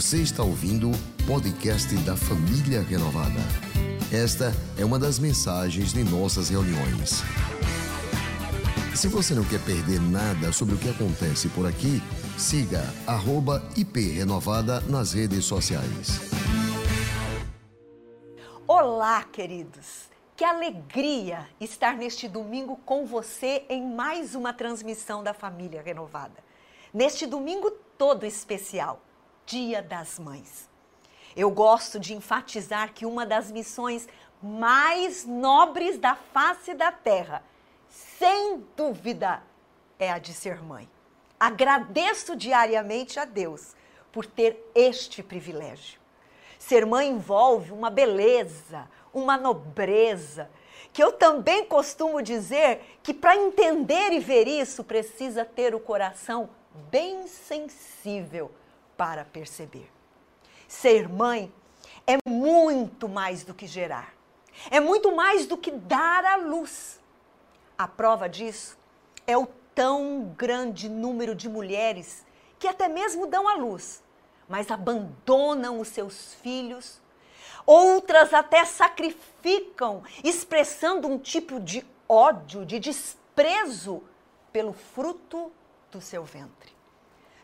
Você está ouvindo o podcast da Família Renovada. Esta é uma das mensagens de nossas reuniões. Se você não quer perder nada sobre o que acontece por aqui, siga @iprenovada nas redes sociais. Olá, queridos! Que alegria estar neste domingo com você em mais uma transmissão da Família Renovada. Neste domingo todo especial, Dia das Mães. Eu gosto de enfatizar que uma das missões mais nobres da face da terra, sem dúvida, é a de ser mãe. Agradeço diariamente a Deus por ter este privilégio. Ser mãe envolve uma beleza, uma nobreza, que eu também costumo dizer que para entender e ver isso precisa ter o coração bem sensível para perceber. Ser mãe é muito mais do que gerar, é muito mais do que dar à luz. A prova disso é o tão grande número de mulheres que até mesmo dão à luz, mas abandonam os seus filhos. Outras até sacrificam, expressando um tipo de ódio, de desprezo pelo fruto do seu ventre.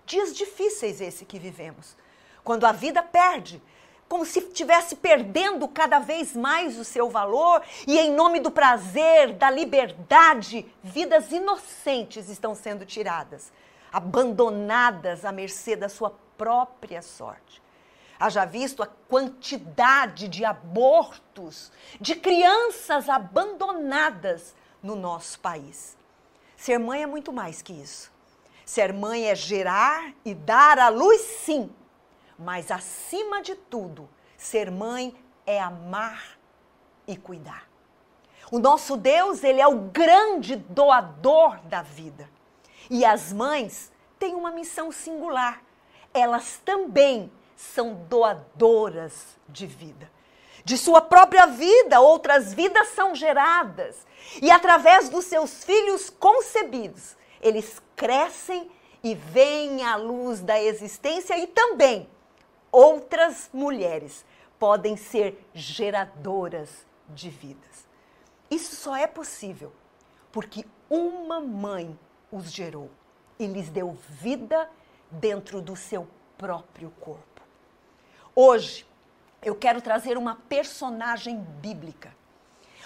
Dias difíceis esse que vivemos, quando a vida perde, como se estivesse perdendo cada vez mais o seu valor e em nome do prazer, da liberdade, vidas inocentes estão sendo tiradas, abandonadas à mercê da sua própria sorte. Haja visto a quantidade de abortos, de crianças abandonadas no nosso país. Ser mãe é muito mais que isso. Ser mãe é gerar e dar à luz, sim, mas acima de tudo, ser mãe é amar e cuidar. O nosso Deus, ele é o grande doador da vida. E as mães têm uma missão singular. Elas também são doadoras de vida. De sua própria vida, outras vidas são geradas. E através dos seus filhos concebidos, eles crescem e veem a luz da existência e também outras mulheres podem ser geradoras de vidas. Isso só é possível porque uma mãe os gerou e lhes deu vida dentro do seu próprio corpo. Hoje, eu quero trazer uma personagem bíblica.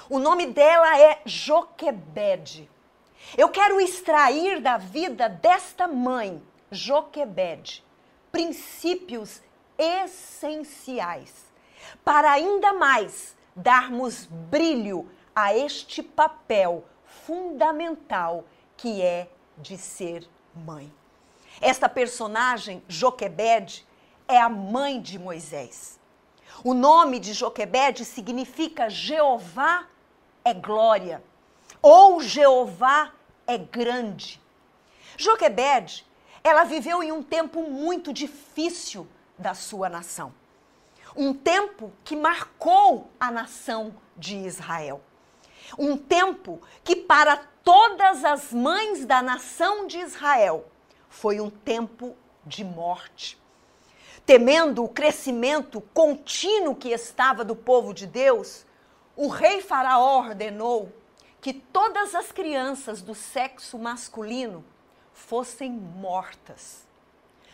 O nome dela é Joquebede. Eu quero extrair da vida desta mãe, Joquebede, princípios essenciais para ainda mais darmos brilho a este papel fundamental que é de ser mãe. Esta personagem, Joquebede, é a mãe de Moisés. O nome de Joquebede significa Jeová é glória ou Jeová é grande. Joquebede, ela viveu em um tempo muito difícil da sua nação. Um tempo que marcou a nação de Israel. Um tempo que, para todas as mães da nação de Israel, foi um tempo de morte. Temendo o crescimento contínuo que estava do povo de Deus, o rei Faraó ordenou que todas as crianças do sexo masculino fossem mortas.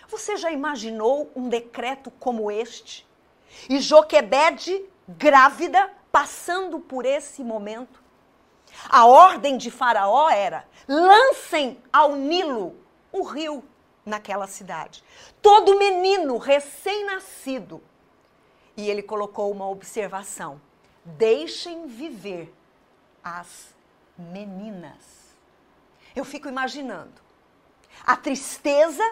Você já imaginou um decreto como este? E Joquebede, grávida, passando por esse momento? A ordem de Faraó era: lancem ao Nilo, o rio, naquela cidade. Todo menino recém-nascido. E ele colocou uma observação: deixem viver as meninas. Eu fico imaginando a tristeza,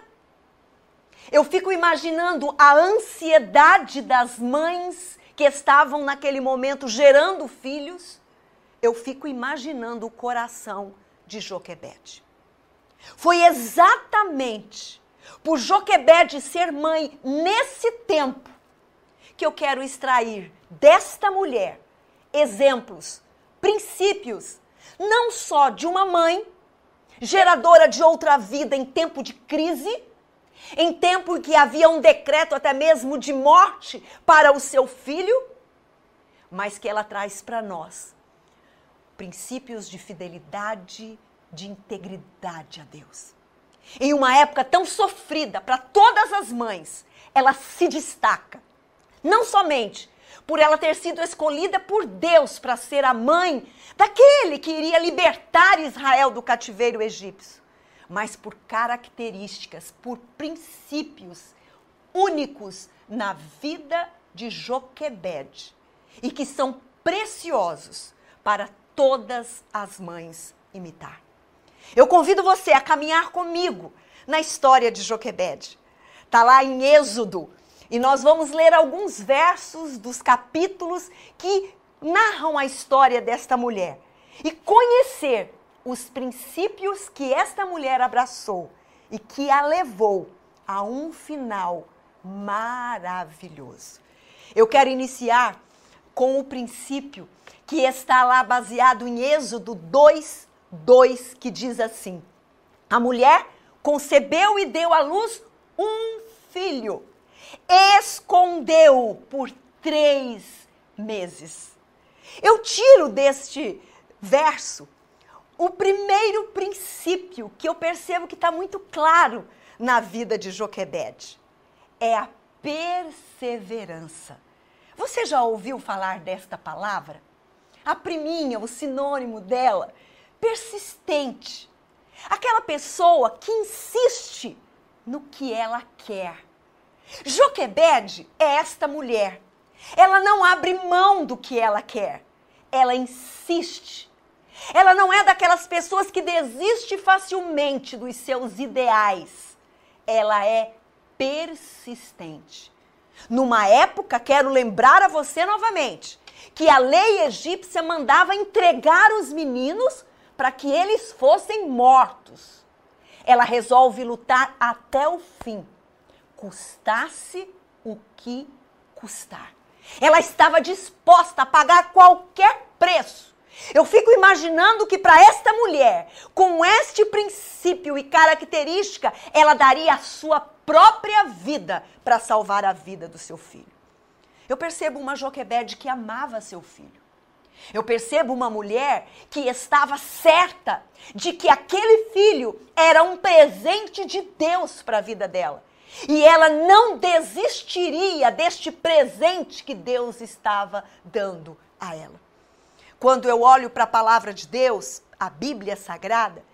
eu fico imaginando a ansiedade das mães que estavam naquele momento gerando filhos. Eu fico imaginando o coração de Joquebede. Foi exatamente por Joquebede ser mãe nesse tempo que eu quero extrair desta mulher exemplos, princípios não só de uma mãe, geradora de outra vida em tempo de crise, em tempo em que havia um decreto até mesmo de morte para o seu filho, mas que ela traz para nós princípios de fidelidade, de integridade a Deus. Em uma época tão sofrida para todas as mães, ela se destaca. Não somente por ela ter sido escolhida por Deus para ser a mãe daquele que iria libertar Israel do cativeiro egípcio, mas por características, por princípios únicos na vida de Joquebed e que são preciosos para todas as mães imitar. Eu convido você a caminhar comigo na história de Joquebed. Está lá em Êxodo. E nós vamos ler alguns versos dos capítulos que narram a história desta mulher e conhecer os princípios que esta mulher abraçou e que a levou a um final maravilhoso. Eu quero iniciar com o princípio que está lá baseado em Êxodo 2, 2, que diz assim: A mulher concebeu e deu à luz um filho, escondeu por três meses. Eu tiro deste verso o primeiro princípio que eu percebo que está muito claro na vida de Joquebed: é a perseverança. Você já ouviu falar desta palavra? A priminha, o sinônimo dela, persistente. Aquela pessoa que insiste no que ela quer. Joquebed é esta mulher. Ela não abre mão do que ela quer. Ela insiste. Ela não é daquelas pessoas que desiste facilmente dos seus ideais. Ela é persistente. Numa época, quero lembrar a você novamente, que a lei egípcia mandava entregar os meninos para que eles fossem mortos. Ela resolve lutar até o fim, custasse o que custar. Ela estava disposta a pagar qualquer preço. Eu fico imaginando que para esta mulher, com este princípio e característica, ela daria a sua própria vida para salvar a vida do seu filho. Eu percebo uma Joquebede que amava seu filho. Eu percebo uma mulher que estava certa de que aquele filho era um presente de Deus para a vida dela. E ela não desistiria deste presente que Deus estava dando a ela. Quando eu olho para a palavra de Deus, a Bíblia Sagrada,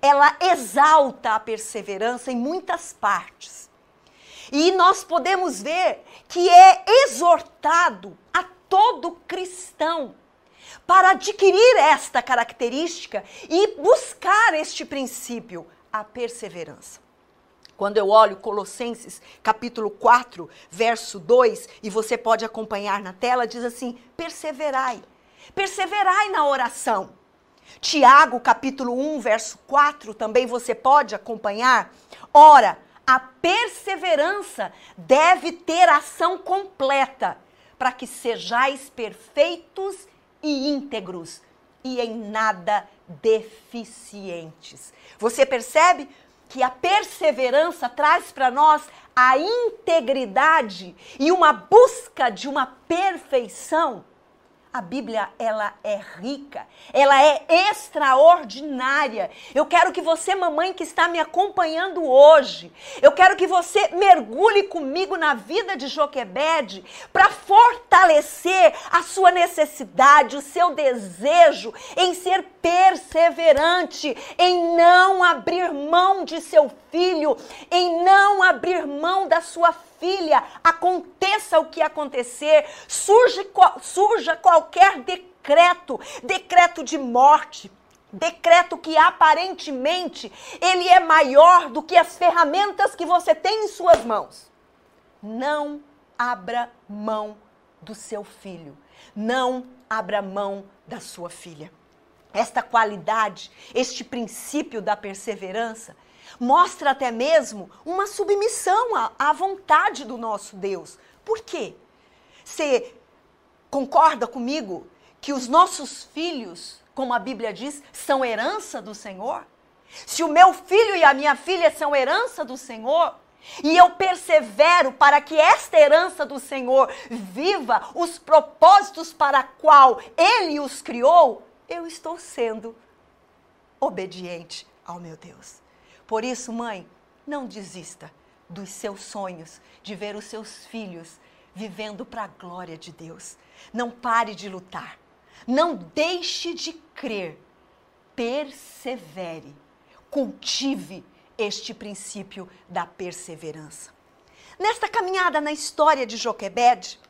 ela exalta a perseverança em muitas partes. E nós podemos ver que é exortado a todo cristão para adquirir esta característica e buscar este princípio, a perseverança. Quando eu olho Colossenses capítulo 4, verso 2, e você pode acompanhar na tela, diz assim: perseverai. Perseverai na oração. Tiago, capítulo 1, verso 4, também você pode acompanhar. Ora, a perseverança deve ter ação completa, para que sejais perfeitos e íntegros e em nada deficientes. Você percebe que a perseverança traz para nós a integridade e uma busca de uma perfeição a Bíblia, ela é rica, ela é extraordinária. Eu quero que você, mamãe que está me acompanhando hoje, eu quero que você mergulhe comigo na vida de Joquebede para fortalecer a sua necessidade, o seu desejo em ser perseverante, em não abrir mão de seu filho, em não abrir mão da sua filha, aconteça o que acontecer, surge, surja qualquer decreto, decreto de morte, decreto que aparentemente ele é maior do que as ferramentas que você tem em suas mãos. Não abra mão do seu filho. Não abra mão da sua filha. Esta qualidade, este princípio da perseverança, mostra até mesmo uma submissão à, à vontade do nosso Deus. Por quê? Você concorda comigo que os nossos filhos, como a Bíblia diz, são herança do Senhor? Se o meu filho e a minha filha são herança do Senhor, e eu persevero para que esta herança do Senhor viva os propósitos para qual Ele os criou, eu estou sendo obediente ao meu Deus. Por isso, mãe, não desista dos seus sonhos de ver os seus filhos vivendo para a glória de Deus. Não pare de lutar. Não deixe de crer. Persevere. Cultive este princípio da perseverança. Nesta caminhada na história de Joquebed,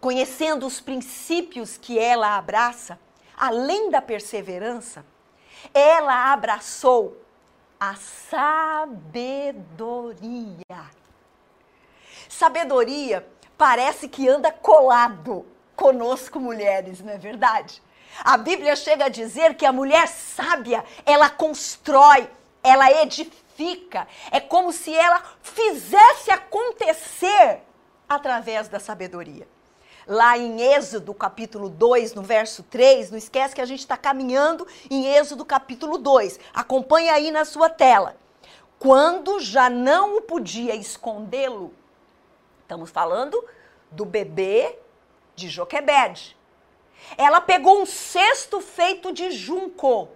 conhecendo os princípios que ela abraça, além da perseverança, ela abraçou a sabedoria. Sabedoria parece que anda colado conosco mulheres, não é verdade? A Bíblia chega a dizer que a mulher sábia, ela constrói, ela edifica fica. É como se ela fizesse acontecer através da sabedoria. Lá em Êxodo, capítulo 2, no verso 3, não esquece que a gente está caminhando em Êxodo, capítulo 2. Acompanha aí na sua tela. Quando já não o podia escondê-lo, estamos falando do bebê de Joquebed. Ela pegou um cesto feito de junco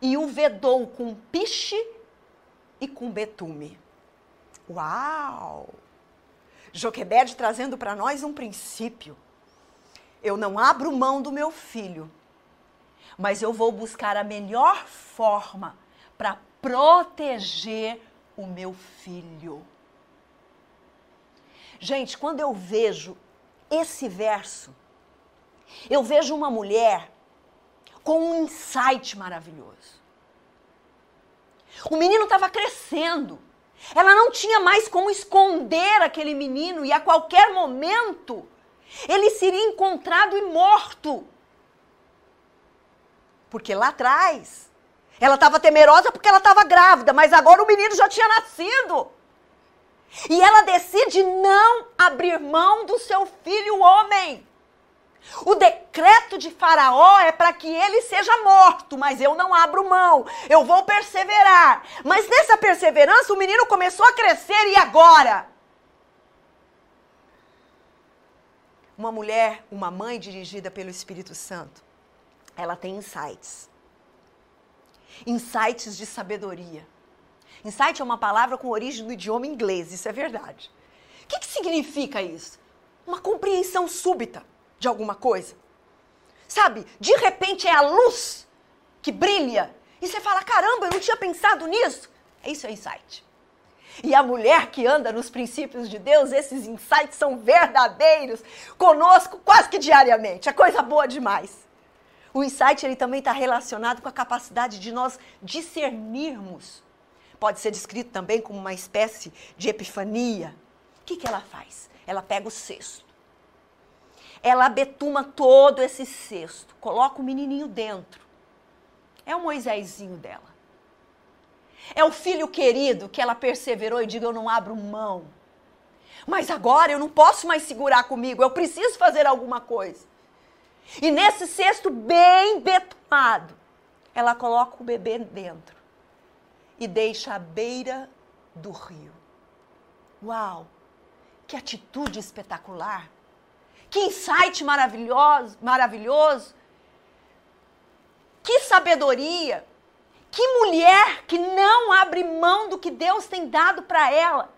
e o vedou com piche e com betume. Uau! Joquebed trazendo para nós um princípio. Eu não abro mão do meu filho, mas eu vou buscar a melhor forma para proteger o meu filho. Gente, quando eu vejo esse verso, eu vejo uma mulher com um insight maravilhoso. O menino estava crescendo. Ela não tinha mais como esconder aquele menino e a qualquer momento ele seria encontrado e morto. Porque lá atrás ela estava temerosa porque ela estava grávida, mas agora o menino já tinha nascido. E ela decide não abrir mão do seu filho homem. O decreto de Faraó é para que ele seja morto, mas eu não abro mão, eu vou perseverar. Mas nessa perseverança, o menino começou a crescer e agora? Uma mulher, uma mãe dirigida pelo Espírito Santo, ela tem insights. Insights de sabedoria. Insight é uma palavra com origem do idioma inglês, isso é verdade. O que, que significa isso? Uma compreensão súbita de alguma coisa. Sabe? De repente é a luz que brilha e você fala: caramba, eu não tinha pensado nisso. É isso é insight. E a mulher que anda nos princípios de Deus, esses insights são verdadeiros conosco quase que diariamente. É coisa boa demais. O insight ele também está relacionado com a capacidade de nós discernirmos. Pode ser descrito também como uma espécie de epifania. O que, que ela faz? Ela pega o cesto ela abetuma todo esse cesto, coloca o menininho dentro. É o Moisésinho dela. É o filho querido que ela perseverou e diga: Eu não abro mão. Mas agora eu não posso mais segurar comigo, eu preciso fazer alguma coisa. E nesse cesto bem betumado, ela coloca o bebê dentro e deixa à beira do rio. Uau! Que atitude espetacular! Que insight maravilhoso, maravilhoso. Que sabedoria. Que mulher que não abre mão do que Deus tem dado para ela.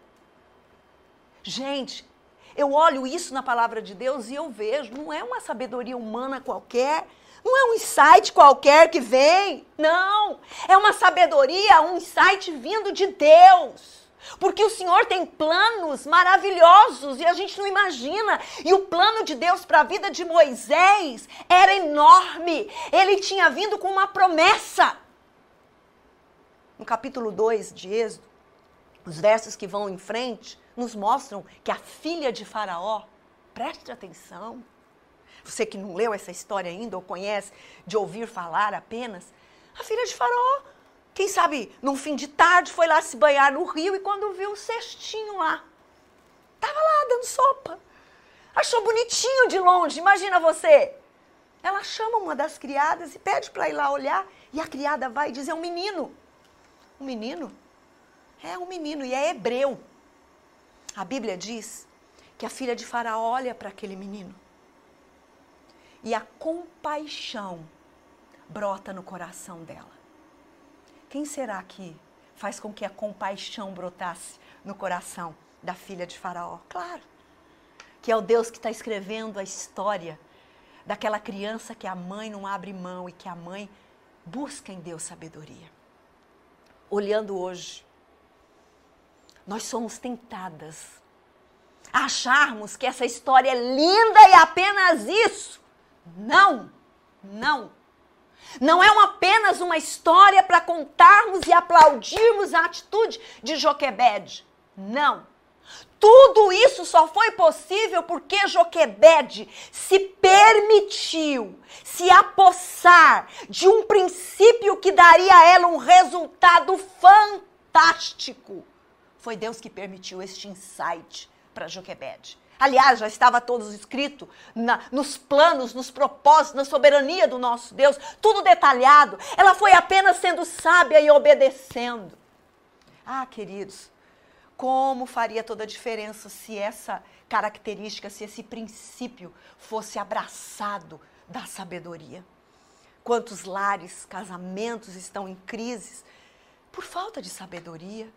Gente, eu olho isso na palavra de Deus e eu vejo, não é uma sabedoria humana qualquer, não é um insight qualquer que vem, não. É uma sabedoria, um insight vindo de Deus. Porque o Senhor tem planos maravilhosos e a gente não imagina. E o plano de Deus para a vida de Moisés era enorme. Ele tinha vindo com uma promessa. No capítulo 2 de Êxodo, os versos que vão em frente nos mostram que a filha de Faraó, preste atenção, você que não leu essa história ainda ou conhece de ouvir falar apenas, a filha de Faraó quem sabe, num fim de tarde, foi lá se banhar no rio e quando viu o cestinho lá, tava lá dando sopa. Achou bonitinho de longe, imagina você. Ela chama uma das criadas e pede para ir lá olhar. E a criada vai e diz: É um menino. Um menino? É um menino, e é hebreu. A Bíblia diz que a filha de Faraó olha para aquele menino e a compaixão brota no coração dela. Quem será que faz com que a compaixão brotasse no coração da filha de Faraó? Claro, que é o Deus que está escrevendo a história daquela criança que a mãe não abre mão e que a mãe busca em Deus sabedoria. Olhando hoje, nós somos tentadas a acharmos que essa história é linda e apenas isso. Não, não. Não é apenas uma história para contarmos e aplaudirmos a atitude de Joquebed. Não. Tudo isso só foi possível porque Joquebed se permitiu se apossar de um princípio que daria a ela um resultado fantástico. Foi Deus que permitiu este insight para Joquebed. Aliás, já estava todo escrito na, nos planos, nos propósitos, na soberania do nosso Deus, tudo detalhado. Ela foi apenas sendo sábia e obedecendo. Ah, queridos, como faria toda a diferença se essa característica, se esse princípio fosse abraçado da sabedoria? Quantos lares, casamentos estão em crises por falta de sabedoria?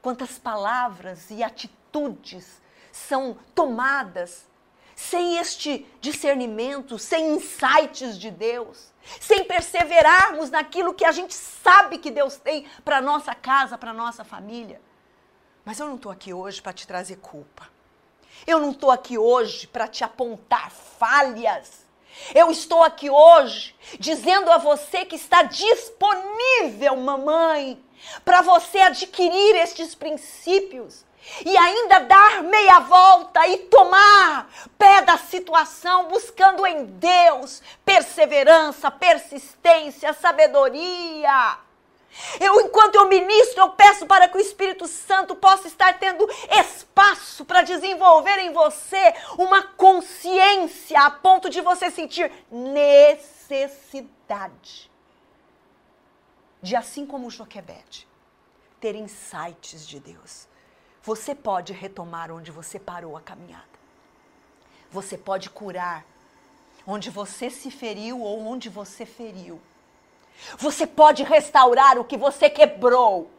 Quantas palavras e atitudes são tomadas sem este discernimento, sem insights de Deus, sem perseverarmos naquilo que a gente sabe que Deus tem para nossa casa, para nossa família. Mas eu não estou aqui hoje para te trazer culpa. Eu não estou aqui hoje para te apontar falhas. Eu estou aqui hoje dizendo a você que está disponível, mamãe, para você adquirir estes princípios e ainda dar meia volta e tomar pé da situação, buscando em Deus perseverança, persistência, sabedoria. Eu, enquanto eu ministro, eu peço para que o Espírito Santo possa estar tendo espaço para desenvolver em você uma consciência a ponto de você sentir necessidade de, assim como Joquebede, ter insights de Deus você pode retomar onde você parou a caminhada. Você pode curar onde você se feriu ou onde você feriu. Você pode restaurar o que você quebrou.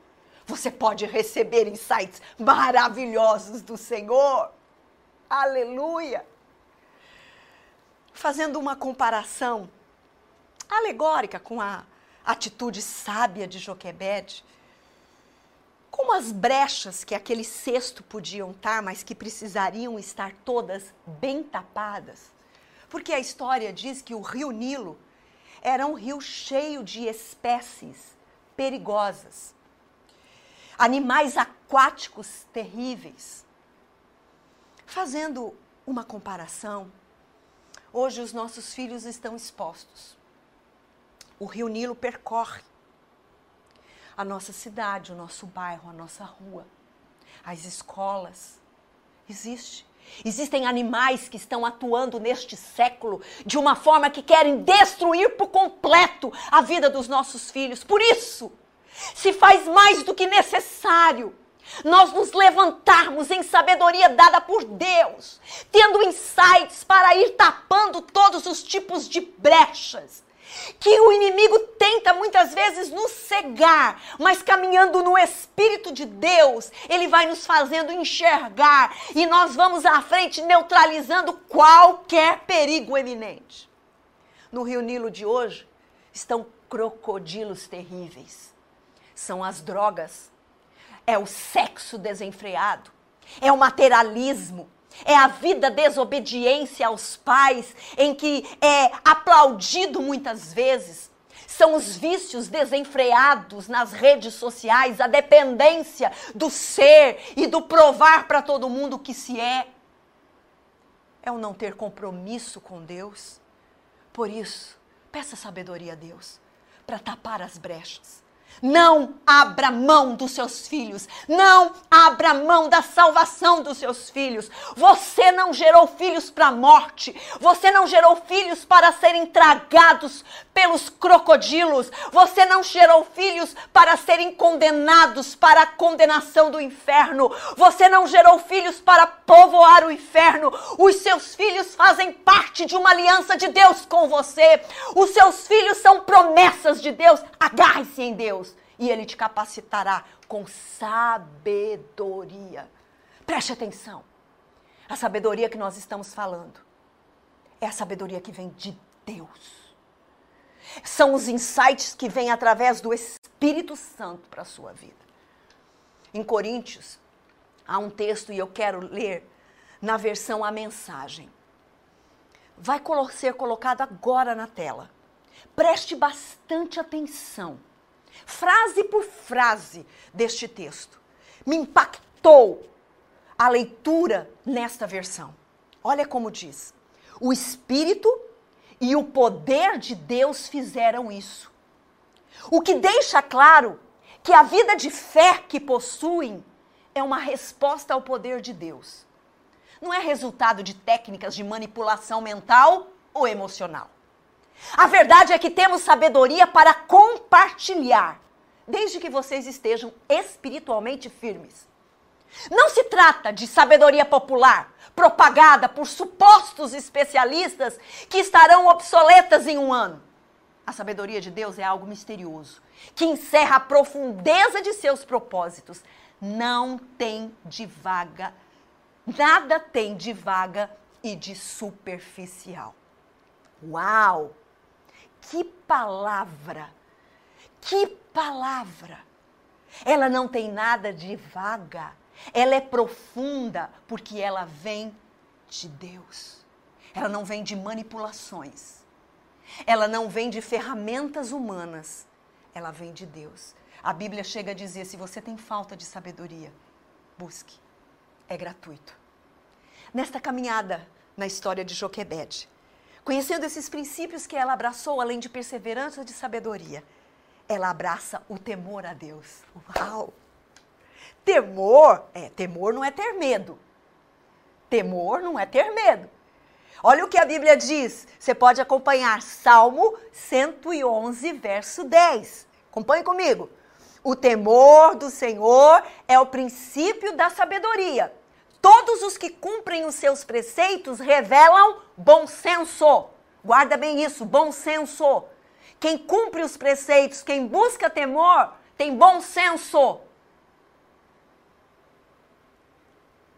Você pode receber insights maravilhosos do Senhor. Aleluia! Fazendo uma comparação alegórica com a atitude sábia de Joquebede, como as brechas que aquele cesto podiam estar, mas que precisariam estar todas bem tapadas. Porque a história diz que o rio Nilo era um rio cheio de espécies perigosas, animais aquáticos terríveis. Fazendo uma comparação, hoje os nossos filhos estão expostos. O rio Nilo percorre a nossa cidade, o nosso bairro, a nossa rua, as escolas. Existe. Existem animais que estão atuando neste século de uma forma que querem destruir por completo a vida dos nossos filhos. Por isso, se faz mais do que necessário nós nos levantarmos em sabedoria dada por Deus, tendo insights para ir tapando todos os tipos de brechas que o inimigo tenta muitas vezes nos cegar, mas caminhando no Espírito de Deus, ele vai nos fazendo enxergar e nós vamos à frente neutralizando qualquer perigo eminente. No Rio Nilo de hoje estão crocodilos terríveis. São as drogas, é o sexo desenfreado, é o materialismo, é a vida desobediência aos pais, em que é aplaudido muitas vezes. São os vícios desenfreados nas redes sociais, a dependência do ser e do provar para todo mundo que se é. É o não ter compromisso com Deus. Por isso, peça sabedoria a Deus para tapar as brechas Não abra mão dos seus filhos. Não abra mão da salvação dos seus filhos. Você não gerou filhos para a morte. Você não gerou filhos para serem tragados pelos crocodilos. Você não gerou filhos para serem condenados para a condenação do inferno. Você não gerou filhos para povoar o inferno. Os seus filhos fazem parte de uma aliança de Deus com você. Os seus filhos são promessas de Deus. Agarre-se em Deus e Ele te capacitará com sabedoria. Preste atenção. A sabedoria que nós estamos falando é a sabedoria que vem de Deus. São os insights que vêm através do Espírito Santo para a sua vida. Em Coríntios, há um texto e eu quero ler na versão A Mensagem. Vai ser colocado agora na tela. Preste bastante atenção frase por frase deste texto. Me impactou a leitura nesta versão. Olha como diz: o Espírito e o poder de Deus fizeram isso. O que deixa claro que a vida de fé que possuem é uma resposta ao poder de Deus. Não é resultado de técnicas de manipulação mental ou emocional. A verdade é que temos sabedoria para compartilhar, desde que vocês estejam espiritualmente firmes. Não se trata de sabedoria popular, propagada por supostos especialistas que estarão obsoletas em um ano. A sabedoria de Deus é algo misterioso, que encerra a profundeza de seus propósitos. Não tem de vaga, nada tem de vaga e de superficial. Uau! Que palavra! Que palavra! Ela não tem nada de vaga. Ela é profunda porque ela vem de Deus. Ela não vem de manipulações. Ela não vem de ferramentas humanas. Ela vem de Deus. A Bíblia chega a dizer: se você tem falta de sabedoria, busque. É gratuito. Nesta caminhada na história de Joquebede, Conhecendo esses princípios que ela abraçou, além de perseverança e de sabedoria, ela abraça o temor a Deus. Uau! Temor, é, temor não é ter medo. Temor não é ter medo. Olha o que a Bíblia diz. Você pode acompanhar Salmo 111, verso 10. Acompanhe comigo. O temor do Senhor é o princípio da sabedoria. Todos os que cumprem os seus preceitos revelam bom senso. Guarda bem isso, bom senso. Quem cumpre os preceitos, quem busca temor, tem bom senso.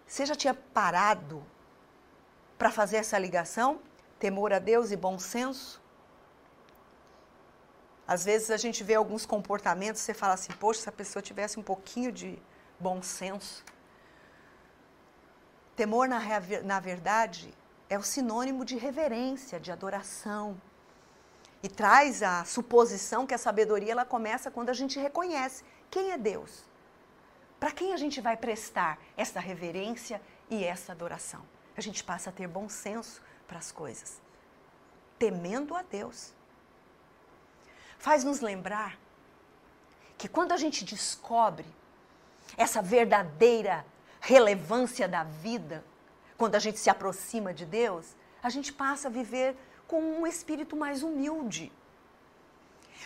Você já tinha parado para fazer essa ligação? Temor a Deus e bom senso? Às vezes a gente vê alguns comportamentos, você fala assim, poxa, se a pessoa tivesse um pouquinho de bom senso. Temor, na, na verdade, é o sinônimo de reverência, de adoração. E traz a suposição que a sabedoria ela começa quando a gente reconhece quem é Deus. Para quem a gente vai prestar essa reverência e essa adoração? A gente passa a ter bom senso para as coisas, temendo a Deus. Faz nos lembrar que quando a gente descobre essa verdadeira relevância da vida, quando a gente se aproxima de Deus, a gente passa a viver com um espírito mais humilde.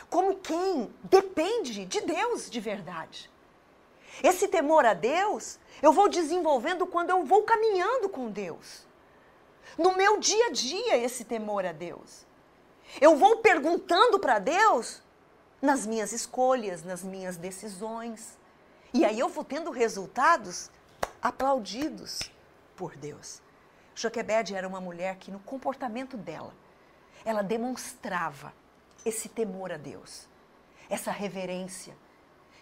Como quem depende de Deus de verdade. Esse temor a Deus eu vou desenvolvendo quando eu vou caminhando com Deus. No meu dia a dia, esse temor a Deus. Eu vou perguntando para Deus nas minhas escolhas, nas minhas decisões. E aí eu vou tendo resultados aplaudidos por Deus. Joquebede era uma mulher que, no comportamento dela, ela demonstrava esse temor a Deus, essa reverência.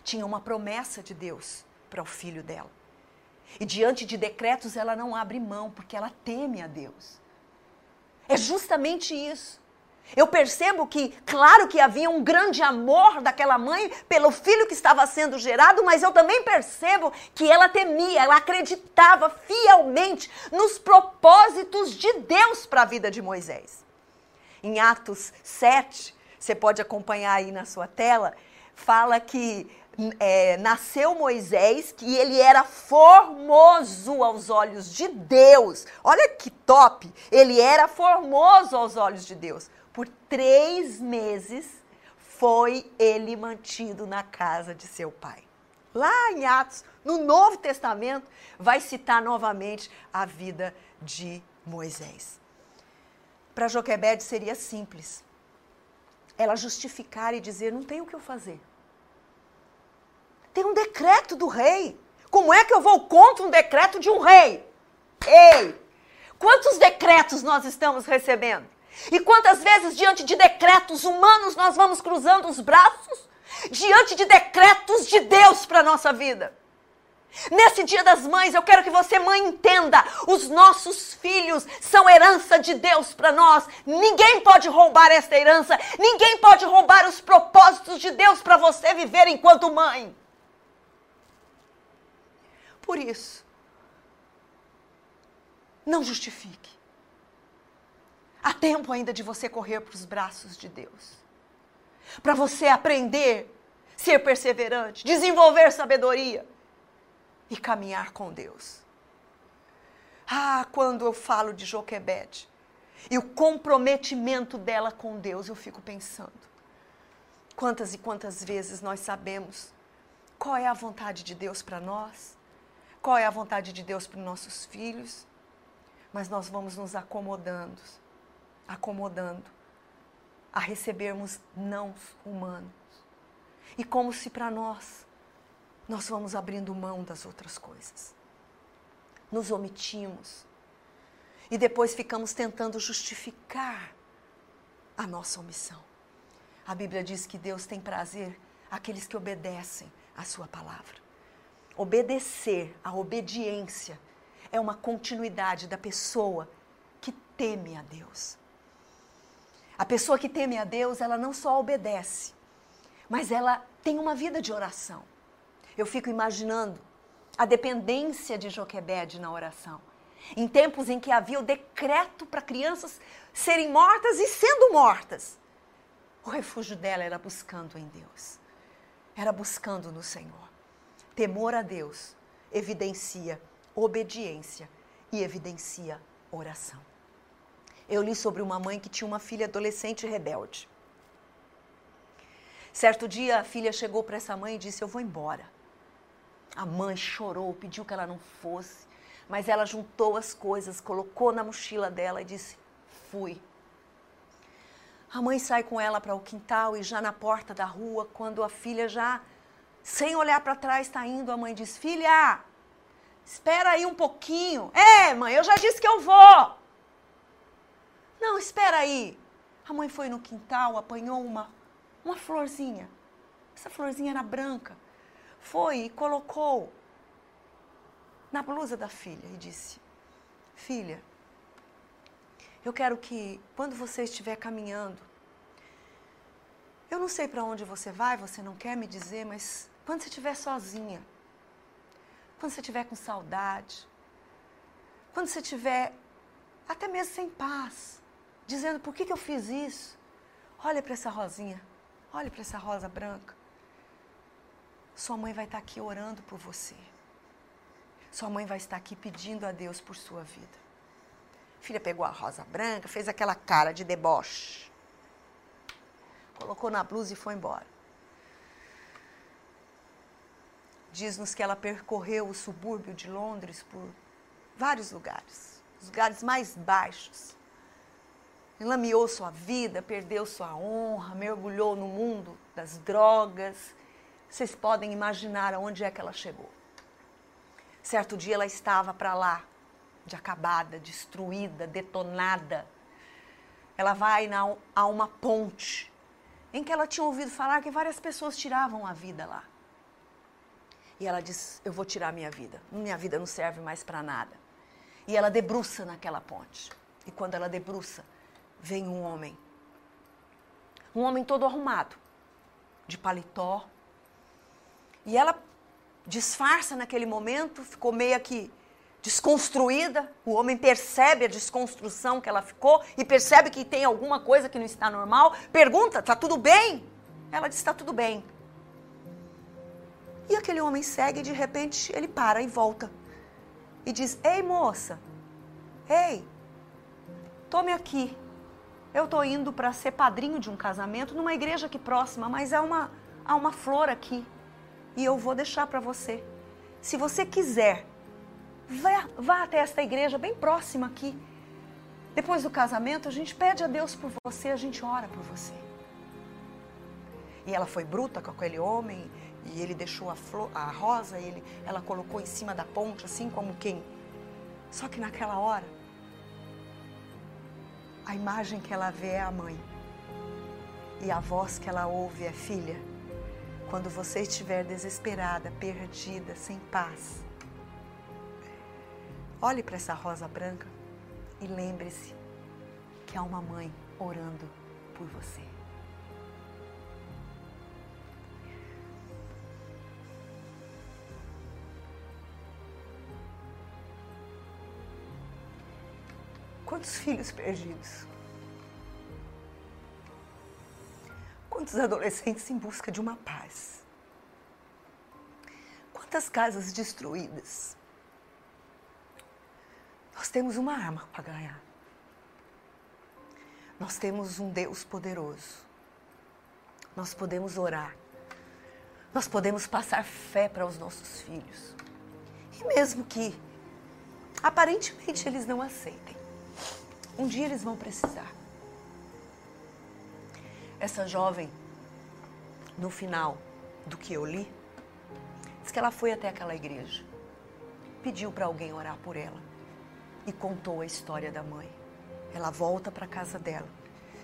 Tinha uma promessa de Deus para o filho dela. E diante de decretos ela não abre mão, porque ela teme a Deus. É justamente isso. Eu percebo que, claro que havia um grande amor daquela mãe pelo filho que estava sendo gerado, mas eu também percebo que ela temia, ela acreditava fielmente nos propósitos de Deus para a vida de Moisés. Em Atos 7, você pode acompanhar aí na sua tela, fala que é, nasceu Moisés, que ele era formoso aos olhos de Deus. Olha que top! Ele era formoso aos olhos de Deus. Três meses foi ele mantido na casa de seu pai. Lá em Atos, no Novo Testamento, vai citar novamente a vida de Moisés. Para Joquebede seria simples. Ela justificar e dizer: não tem o que eu fazer. Tem um decreto do rei. Como é que eu vou contra um decreto de um rei? Ei! Quantos decretos nós estamos recebendo? E quantas vezes, diante de decretos humanos, nós vamos cruzando os braços? Diante de decretos de Deus para a nossa vida. Nesse dia das mães, eu quero que você, mãe, entenda: os nossos filhos são herança de Deus para nós. Ninguém pode roubar esta herança, ninguém pode roubar os propósitos de Deus para você viver enquanto mãe. Por isso, não justifique. Há tempo ainda de você correr para os braços de Deus. Para você aprender, ser perseverante, desenvolver sabedoria e caminhar com Deus. Ah, quando eu falo de Joquebede e o comprometimento dela com Deus, eu fico pensando. Quantas e quantas vezes nós sabemos qual é a vontade de Deus para nós? qual é a vontade de Deus para os nossos filhos, mas nós vamos nos acomodando, acomodando a recebermos não humanos. E como se para nós nós vamos abrindo mão das outras coisas. Nos omitimos. E depois ficamos tentando justificar a nossa omissão. A Bíblia diz que Deus tem prazer àqueles que obedecem à sua palavra. Obedecer, a obediência, é uma continuidade da pessoa que teme a Deus. A pessoa que teme a Deus, ela não só obedece, mas ela tem uma vida de oração. Eu fico imaginando a dependência de Joquebede na oração. Em tempos em que havia o decreto para crianças serem mortas e sendo mortas, o refúgio dela era buscando em Deus, era buscando no Senhor. Temor a Deus evidencia obediência e evidencia oração. Eu li sobre uma mãe que tinha uma filha adolescente rebelde. Certo dia, a filha chegou para essa mãe e disse: Eu vou embora. A mãe chorou, pediu que ela não fosse, mas ela juntou as coisas, colocou na mochila dela e disse: Fui. A mãe sai com ela para o quintal e já na porta da rua, quando a filha já sem olhar para trás, está indo. A mãe diz: Filha, espera aí um pouquinho. É, mãe, eu já disse que eu vou. Não, espera aí. A mãe foi no quintal, apanhou uma, uma florzinha. Essa florzinha era branca. Foi e colocou na blusa da filha e disse: Filha, eu quero que quando você estiver caminhando, eu não sei para onde você vai, você não quer me dizer, mas quando você estiver sozinha, quando você estiver com saudade, quando você estiver até mesmo sem paz, dizendo por que, que eu fiz isso, olha para essa rosinha, olha para essa rosa branca. Sua mãe vai estar aqui orando por você. Sua mãe vai estar aqui pedindo a Deus por sua vida. A filha pegou a rosa branca, fez aquela cara de deboche colocou na blusa e foi embora. Diz-nos que ela percorreu o subúrbio de Londres por vários lugares, os lugares mais baixos. Enlameou sua vida, perdeu sua honra, mergulhou no mundo das drogas. Vocês podem imaginar aonde é que ela chegou. Certo dia ela estava para lá, de acabada, destruída, detonada. Ela vai na, a uma ponte em que ela tinha ouvido falar que várias pessoas tiravam a vida lá. E ela diz: Eu vou tirar minha vida. Minha vida não serve mais para nada. E ela debruça naquela ponte. E quando ela debruça, vem um homem. Um homem todo arrumado, de paletó. E ela disfarça naquele momento, ficou meio que desconstruída. O homem percebe a desconstrução que ela ficou e percebe que tem alguma coisa que não está normal. Pergunta: está tudo bem? Ela diz: está tudo bem. E aquele homem segue e de repente ele para e volta. E diz: Ei, moça, ei, tome aqui. Eu estou indo para ser padrinho de um casamento numa igreja aqui próxima, mas há uma, há uma flor aqui. E eu vou deixar para você. Se você quiser, vá, vá até esta igreja bem próxima aqui. Depois do casamento, a gente pede a Deus por você, a gente ora por você. E ela foi bruta com aquele homem, e ele deixou a, flor, a rosa, ele, ela colocou em cima da ponte, assim como quem. Só que naquela hora, a imagem que ela vê é a mãe. E a voz que ela ouve é filha. Quando você estiver desesperada, perdida, sem paz, olhe para essa rosa branca e lembre-se que há uma mãe orando por você. Quantos filhos perdidos? Quantos adolescentes em busca de uma paz? Quantas casas destruídas? Nós temos uma arma para ganhar. Nós temos um Deus poderoso. Nós podemos orar. Nós podemos passar fé para os nossos filhos. E mesmo que aparentemente eles não aceitem, um dia eles vão precisar. Essa jovem, no final do que eu li, diz que ela foi até aquela igreja, pediu para alguém orar por ela e contou a história da mãe. Ela volta para casa dela,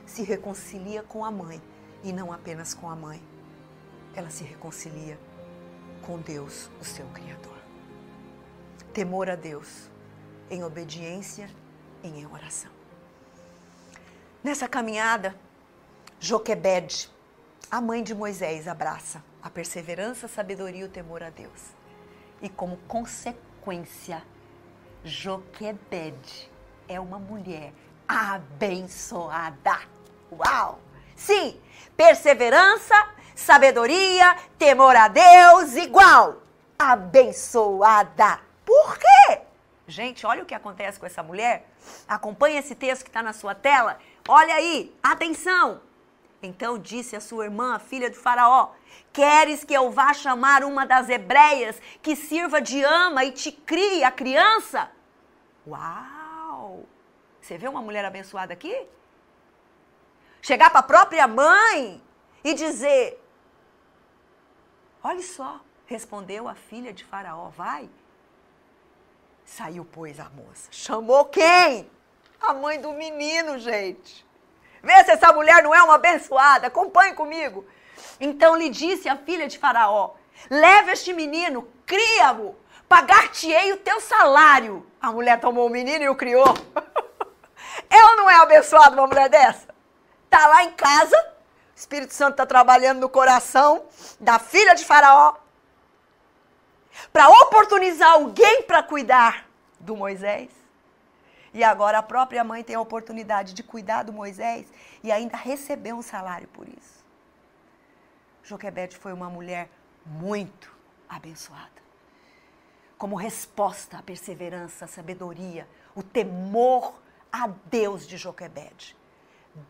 se reconcilia com a mãe e não apenas com a mãe. Ela se reconcilia com Deus, o seu Criador. Temor a Deus, em obediência e em oração. Nessa caminhada, Joquebed, a mãe de Moisés, abraça a perseverança, a sabedoria e o temor a Deus. E como consequência, Joquebed é uma mulher abençoada. Uau! Sim, perseverança, sabedoria, temor a Deus igual abençoada. Por quê? Gente, olha o que acontece com essa mulher. Acompanhe esse texto que está na sua tela. Olha aí, atenção! Então disse a sua irmã, a filha de Faraó: Queres que eu vá chamar uma das hebreias que sirva de ama e te crie a criança? Uau! Você vê uma mulher abençoada aqui? Chegar para a própria mãe e dizer: Olha só, respondeu a filha de Faraó: Vai. Saiu, pois, a moça. Chamou quem? A mãe do menino, gente. Vê se essa mulher não é uma abençoada. Acompanhe comigo. Então lhe disse a filha de Faraó: Leva este menino, cria-o, pagar-te-ei o teu salário. A mulher tomou o menino e o criou. Ela não é abençoada, uma mulher dessa? Tá lá em casa, o Espírito Santo está trabalhando no coração da filha de Faraó para oportunizar alguém para cuidar do Moisés. E agora a própria mãe tem a oportunidade de cuidar do Moisés e ainda receber um salário por isso. Joquebede foi uma mulher muito abençoada. Como resposta à perseverança, à sabedoria, o temor a Deus de Joquebede,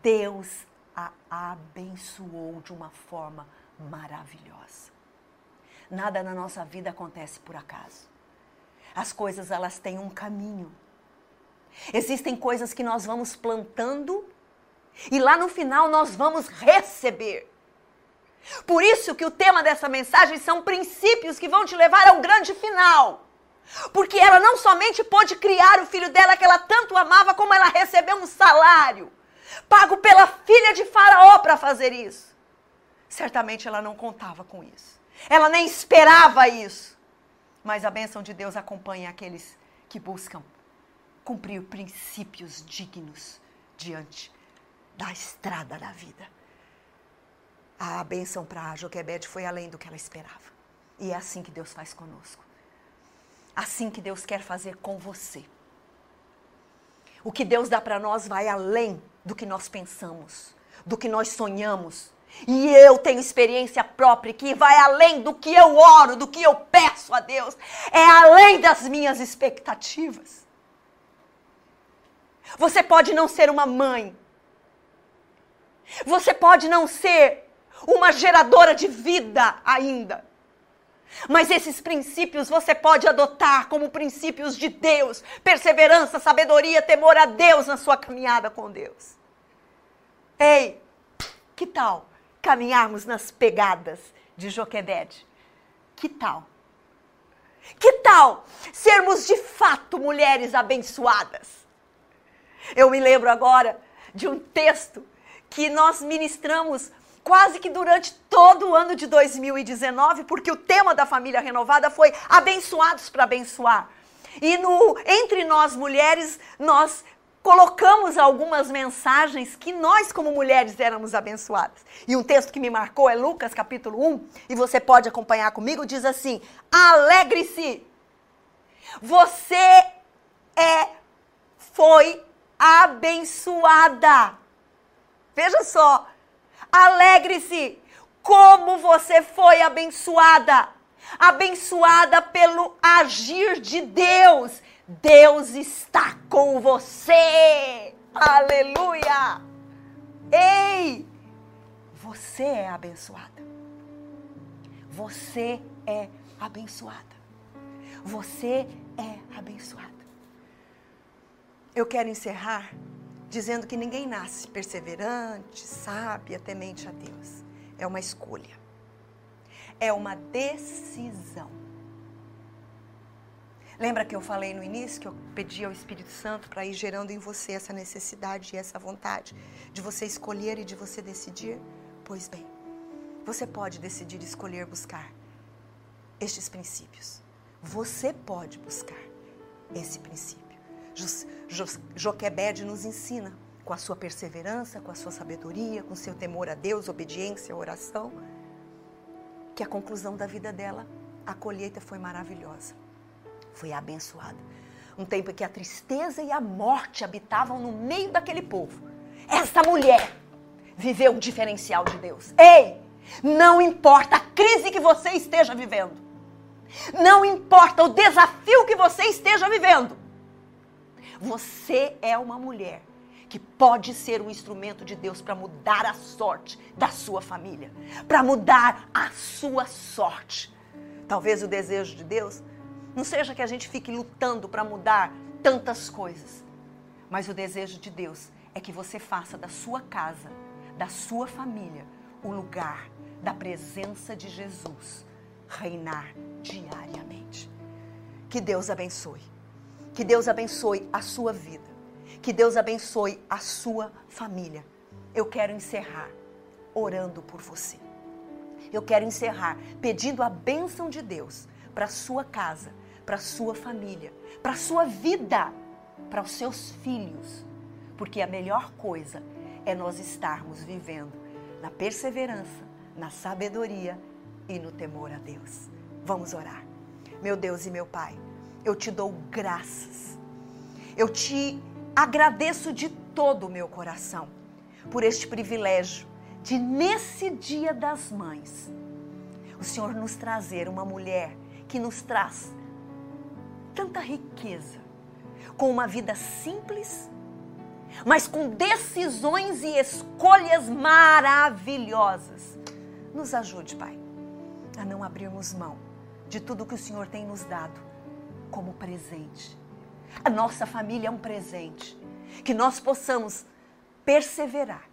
Deus a abençoou de uma forma maravilhosa. Nada na nossa vida acontece por acaso. As coisas elas têm um caminho. Existem coisas que nós vamos plantando e lá no final nós vamos receber. Por isso que o tema dessa mensagem são princípios que vão te levar ao grande final. Porque ela não somente pôde criar o filho dela que ela tanto amava, como ela recebeu um salário pago pela filha de Faraó para fazer isso. Certamente ela não contava com isso. Ela nem esperava isso. Mas a bênção de Deus acompanha aqueles que buscam cumprir princípios dignos diante da estrada da vida. A bênção para Joquebede foi além do que ela esperava. E é assim que Deus faz conosco. Assim que Deus quer fazer com você. O que Deus dá para nós vai além do que nós pensamos, do que nós sonhamos, E eu tenho experiência própria que vai além do que eu oro, do que eu peço a Deus. É além das minhas expectativas. Você pode não ser uma mãe. Você pode não ser uma geradora de vida ainda. Mas esses princípios você pode adotar como princípios de Deus: perseverança, sabedoria, temor a Deus na sua caminhada com Deus. Ei, que tal caminharmos nas pegadas de Joquebede? Que tal? Que tal sermos de fato mulheres abençoadas? Eu me lembro agora de um texto que nós ministramos quase que durante todo o ano de 2019, porque o tema da família renovada foi abençoados para abençoar. E no entre nós mulheres, nós colocamos algumas mensagens que nós como mulheres éramos abençoadas. E um texto que me marcou é Lucas capítulo 1, e você pode acompanhar comigo, diz assim: Alegre-se. Você é foi abençoada. Veja só, Alegre-se, como você foi abençoada. Abençoada pelo agir de Deus. Deus está com você. Aleluia! Ei! Você é abençoada. Você é abençoada. Você é abençoada. Eu quero encerrar dizendo que ninguém nasce perseverante, sábia, temente a Deus. É uma escolha. É uma decisão. Lembra que eu falei no início que eu pedi ao Espírito Santo para ir gerando em você essa necessidade e essa vontade de você escolher e de você decidir? Pois bem, você pode decidir escolher buscar estes princípios. Você pode buscar esse princípio. Joquebede nos ensina com a sua perseverança, com a sua sabedoria, com seu temor a Deus, obediência, oração, que a conclusão da vida dela, a colheita foi maravilhosa, foi abençoada. Um tempo em que a tristeza e a morte habitavam no meio daquele povo. Essa mulher viveu um diferencial de Deus. Ei, não importa a crise que você esteja vivendo, não importa o desafio que você esteja vivendo, você é uma mulher que pode ser um instrumento de Deus para mudar a sorte da sua família, para mudar a sua sorte. Talvez o desejo de Deus não seja que a gente fique lutando para mudar tantas coisas, mas o desejo de Deus é que você faça da sua casa, da sua família, o lugar da presença de Jesus reinar diariamente. Que Deus abençoe. Que Deus abençoe a sua vida. Que Deus abençoe a sua família. Eu quero encerrar orando por você. Eu quero encerrar pedindo a bênção de Deus para sua casa, para sua família, para a sua vida, para os seus filhos. Porque a melhor coisa é nós estarmos vivendo na perseverança, na sabedoria e no temor a Deus. Vamos orar. Meu Deus e meu Pai eu te dou graças. Eu te agradeço de todo o meu coração por este privilégio de, nesse Dia das Mães, o Senhor nos trazer uma mulher que nos traz tanta riqueza, com uma vida simples, mas com decisões e escolhas maravilhosas. Nos ajude, Pai, a não abrirmos mão de tudo que o Senhor tem nos dado como presente. A nossa família é um presente. Que nós possamos perseverar,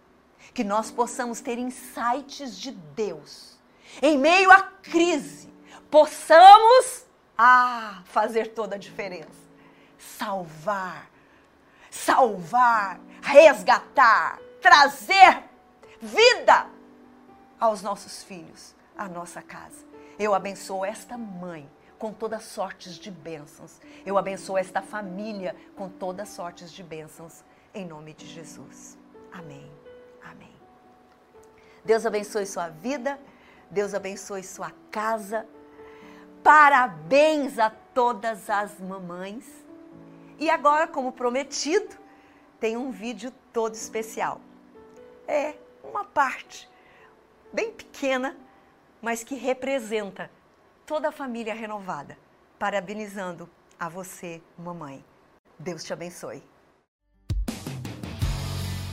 que nós possamos ter insights de Deus. Em meio à crise, possamos ah, fazer toda a diferença. Salvar, salvar, resgatar, trazer vida aos nossos filhos, à nossa casa. Eu abençoo esta mãe com todas sortes de bênçãos. Eu abençoo esta família com todas sortes de bênçãos, em nome de Jesus. Amém. Amém. Deus abençoe sua vida, Deus abençoe sua casa. Parabéns a todas as mamães. E agora, como prometido, tem um vídeo todo especial. É uma parte, bem pequena, mas que representa toda a família renovada. Parabenizando a você, mamãe. Deus te abençoe.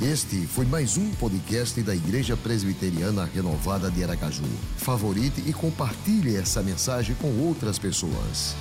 Este foi mais um podcast da Igreja Presbiteriana Renovada de Aracaju. Favorite e compartilhe essa mensagem com outras pessoas.